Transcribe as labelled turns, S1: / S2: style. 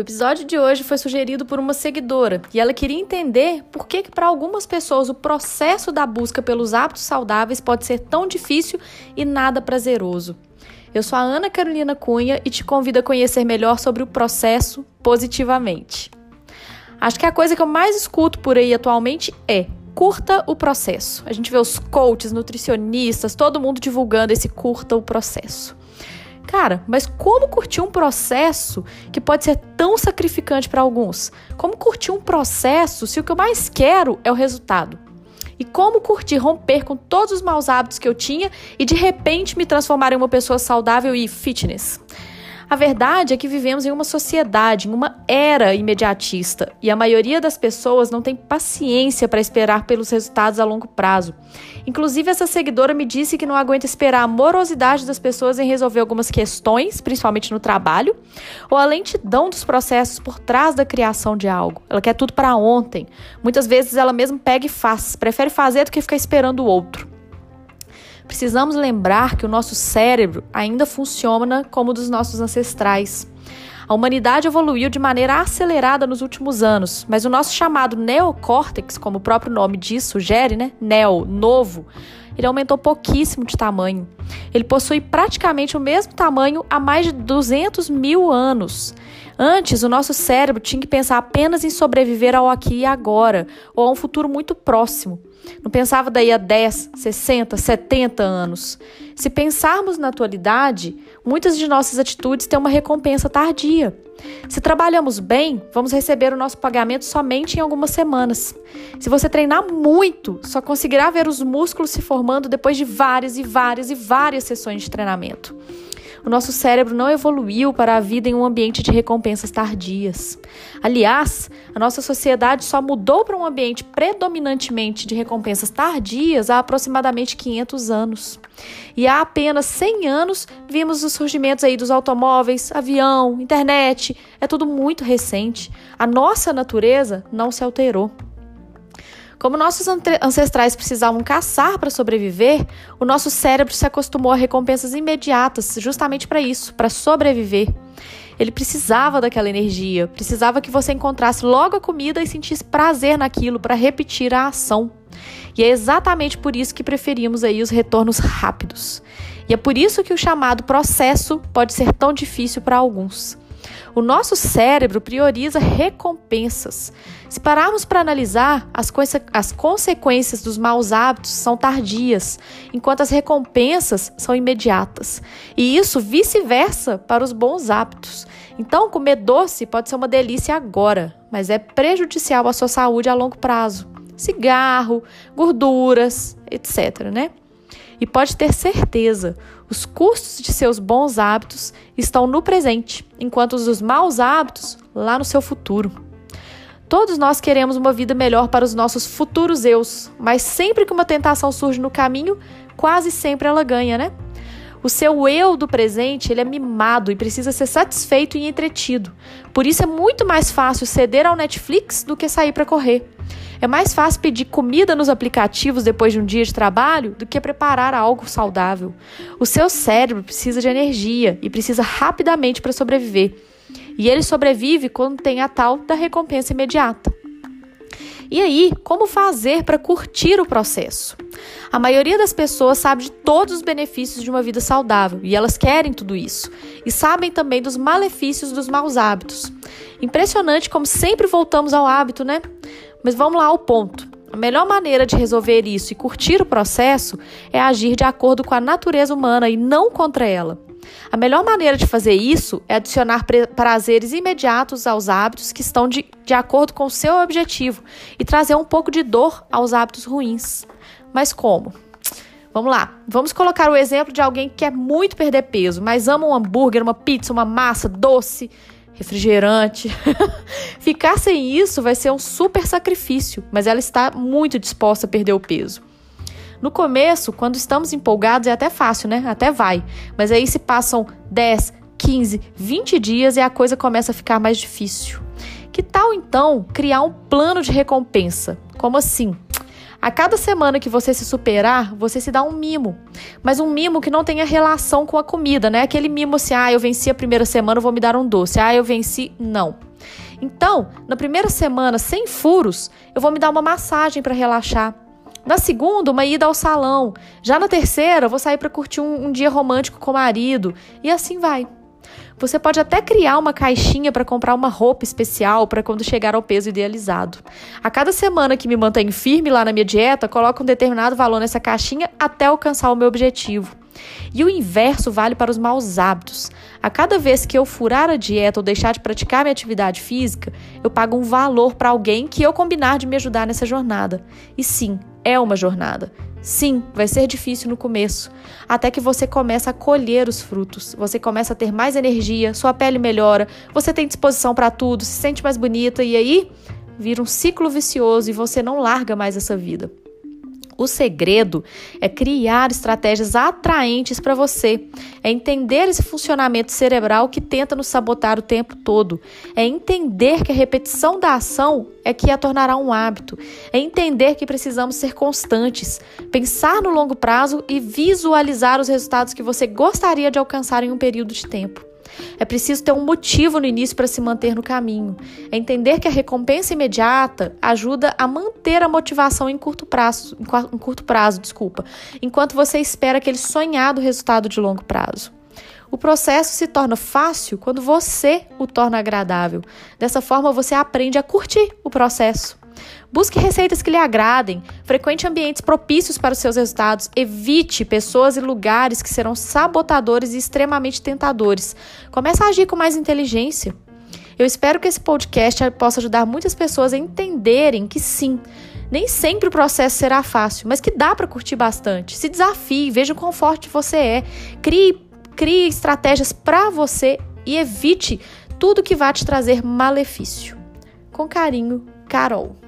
S1: O episódio de hoje foi sugerido por uma seguidora e ela queria entender por que, que para algumas pessoas o processo da busca pelos hábitos saudáveis pode ser tão difícil e nada prazeroso. Eu sou a Ana Carolina Cunha e te convido a conhecer melhor sobre o processo positivamente. Acho que a coisa que eu mais escuto por aí atualmente é curta o processo. A gente vê os coaches, nutricionistas, todo mundo divulgando esse curta o processo. Cara, mas como curtir um processo que pode ser tão sacrificante para alguns? Como curtir um processo se o que eu mais quero é o resultado? E como curtir romper com todos os maus hábitos que eu tinha e de repente me transformar em uma pessoa saudável e fitness? A verdade é que vivemos em uma sociedade, em uma era imediatista, e a maioria das pessoas não tem paciência para esperar pelos resultados a longo prazo. Inclusive, essa seguidora me disse que não aguenta esperar a morosidade das pessoas em resolver algumas questões, principalmente no trabalho, ou a lentidão dos processos por trás da criação de algo. Ela quer tudo para ontem. Muitas vezes ela mesma pega e faz, prefere fazer do que ficar esperando o outro. Precisamos lembrar que o nosso cérebro ainda funciona como o dos nossos ancestrais. A humanidade evoluiu de maneira acelerada nos últimos anos, mas o nosso chamado neocórtex, como o próprio nome diz, sugere, né? Neo, novo, ele aumentou pouquíssimo de tamanho. Ele possui praticamente o mesmo tamanho há mais de 200 mil anos. Antes, o nosso cérebro tinha que pensar apenas em sobreviver ao aqui e agora, ou a um futuro muito próximo. Não pensava daí a 10, 60, 70 anos. Se pensarmos na atualidade, muitas de nossas atitudes têm uma recompensa tardia. Se trabalhamos bem, vamos receber o nosso pagamento somente em algumas semanas. Se você treinar muito, só conseguirá ver os músculos se formando depois de várias e várias e várias sessões de treinamento. O nosso cérebro não evoluiu para a vida em um ambiente de recompensas tardias. Aliás, a nossa sociedade só mudou para um ambiente predominantemente de recompensas tardias há aproximadamente 500 anos. E há apenas 100 anos vimos os surgimentos aí dos automóveis, avião, internet. É tudo muito recente. A nossa natureza não se alterou. Como nossos ancestrais precisavam caçar para sobreviver, o nosso cérebro se acostumou a recompensas imediatas, justamente para isso, para sobreviver. Ele precisava daquela energia, precisava que você encontrasse logo a comida e sentisse prazer naquilo para repetir a ação. E é exatamente por isso que preferimos aí os retornos rápidos. E é por isso que o chamado processo pode ser tão difícil para alguns. O nosso cérebro prioriza recompensas. Se pararmos para analisar, as, as consequências dos maus hábitos são tardias, enquanto as recompensas são imediatas. E isso vice-versa para os bons hábitos. Então, comer doce pode ser uma delícia agora, mas é prejudicial à sua saúde a longo prazo. Cigarro, gorduras, etc. Né? E pode ter certeza, os custos de seus bons hábitos estão no presente, enquanto os dos maus hábitos lá no seu futuro. Todos nós queremos uma vida melhor para os nossos futuros eus, mas sempre que uma tentação surge no caminho, quase sempre ela ganha, né? O seu eu do presente, ele é mimado e precisa ser satisfeito e entretido. Por isso é muito mais fácil ceder ao Netflix do que sair para correr. É mais fácil pedir comida nos aplicativos depois de um dia de trabalho do que preparar algo saudável. O seu cérebro precisa de energia e precisa rapidamente para sobreviver. E ele sobrevive quando tem a tal da recompensa imediata. E aí, como fazer para curtir o processo? A maioria das pessoas sabe de todos os benefícios de uma vida saudável e elas querem tudo isso. E sabem também dos malefícios dos maus hábitos. Impressionante como sempre voltamos ao hábito, né? Mas vamos lá ao ponto. A melhor maneira de resolver isso e curtir o processo é agir de acordo com a natureza humana e não contra ela. A melhor maneira de fazer isso é adicionar prazeres imediatos aos hábitos que estão de, de acordo com o seu objetivo e trazer um pouco de dor aos hábitos ruins. Mas como? Vamos lá, vamos colocar o exemplo de alguém que quer muito perder peso, mas ama um hambúrguer, uma pizza, uma massa doce refrigerante. Ficar sem isso vai ser um super sacrifício, mas ela está muito disposta a perder o peso. No começo, quando estamos empolgados, é até fácil, né? Até vai. Mas aí se passam 10, 15, 20 dias e a coisa começa a ficar mais difícil. Que tal então criar um plano de recompensa? Como assim? A cada semana que você se superar, você se dá um mimo. Mas um mimo que não tenha relação com a comida, né? Aquele mimo assim, ah, eu venci a primeira semana, vou me dar um doce. Ah, eu venci. Não. Então, na primeira semana, sem furos, eu vou me dar uma massagem para relaxar. Na segunda, uma ida ao salão. Já na terceira, eu vou sair para curtir um, um dia romântico com o marido. E assim vai. Você pode até criar uma caixinha para comprar uma roupa especial para quando chegar ao peso idealizado. A cada semana que me mantenho firme lá na minha dieta, coloco um determinado valor nessa caixinha até alcançar o meu objetivo. E o inverso vale para os maus hábitos. A cada vez que eu furar a dieta ou deixar de praticar minha atividade física, eu pago um valor para alguém que eu combinar de me ajudar nessa jornada. E sim, é uma jornada. Sim, vai ser difícil no começo, até que você começa a colher os frutos. Você começa a ter mais energia, sua pele melhora, você tem disposição para tudo, se sente mais bonita e aí vira um ciclo vicioso e você não larga mais essa vida. O segredo é criar estratégias atraentes para você, é entender esse funcionamento cerebral que tenta nos sabotar o tempo todo, é entender que a repetição da ação é que a tornará um hábito, é entender que precisamos ser constantes, pensar no longo prazo e visualizar os resultados que você gostaria de alcançar em um período de tempo. É preciso ter um motivo no início para se manter no caminho. É entender que a recompensa imediata ajuda a manter a motivação em curto prazo, em curto prazo, desculpa, enquanto você espera aquele sonhado resultado de longo prazo. O processo se torna fácil quando você o torna agradável. Dessa forma, você aprende a curtir o processo. Busque receitas que lhe agradem, frequente ambientes propícios para os seus resultados, evite pessoas e lugares que serão sabotadores e extremamente tentadores. Comece a agir com mais inteligência. Eu espero que esse podcast possa ajudar muitas pessoas a entenderem que sim, nem sempre o processo será fácil, mas que dá para curtir bastante. Se desafie, veja o quão forte você é, crie, crie estratégias para você e evite tudo que vá te trazer malefício. Com carinho, Carol.